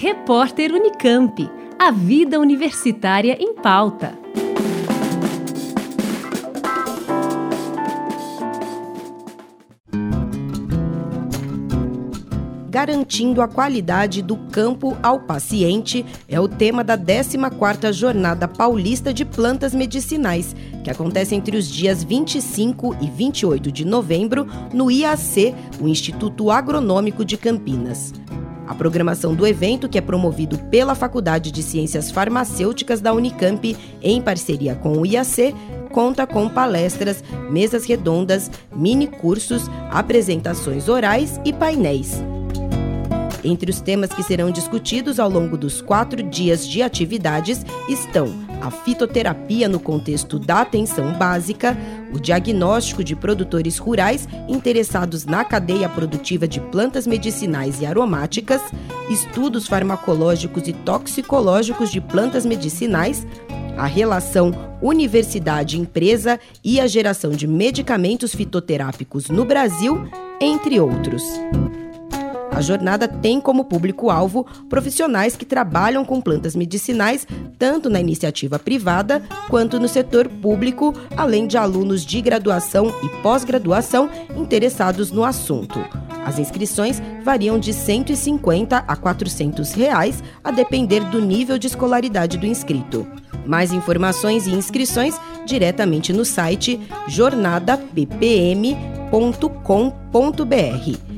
Repórter Unicamp. A vida universitária em pauta. Garantindo a qualidade do campo ao paciente é o tema da 14ª Jornada Paulista de Plantas Medicinais, que acontece entre os dias 25 e 28 de novembro no IAC, o Instituto Agronômico de Campinas. A programação do evento, que é promovido pela Faculdade de Ciências Farmacêuticas da Unicamp, em parceria com o IAC, conta com palestras, mesas redondas, mini cursos, apresentações orais e painéis. Entre os temas que serão discutidos ao longo dos quatro dias de atividades estão a fitoterapia no contexto da atenção básica, o diagnóstico de produtores rurais interessados na cadeia produtiva de plantas medicinais e aromáticas, estudos farmacológicos e toxicológicos de plantas medicinais, a relação universidade-empresa e a geração de medicamentos fitoterápicos no Brasil, entre outros. A jornada tem como público-alvo profissionais que trabalham com plantas medicinais, tanto na iniciativa privada quanto no setor público, além de alunos de graduação e pós-graduação interessados no assunto. As inscrições variam de R$ 150 a 400 reais, a depender do nível de escolaridade do inscrito. Mais informações e inscrições diretamente no site jornadappm.com.br.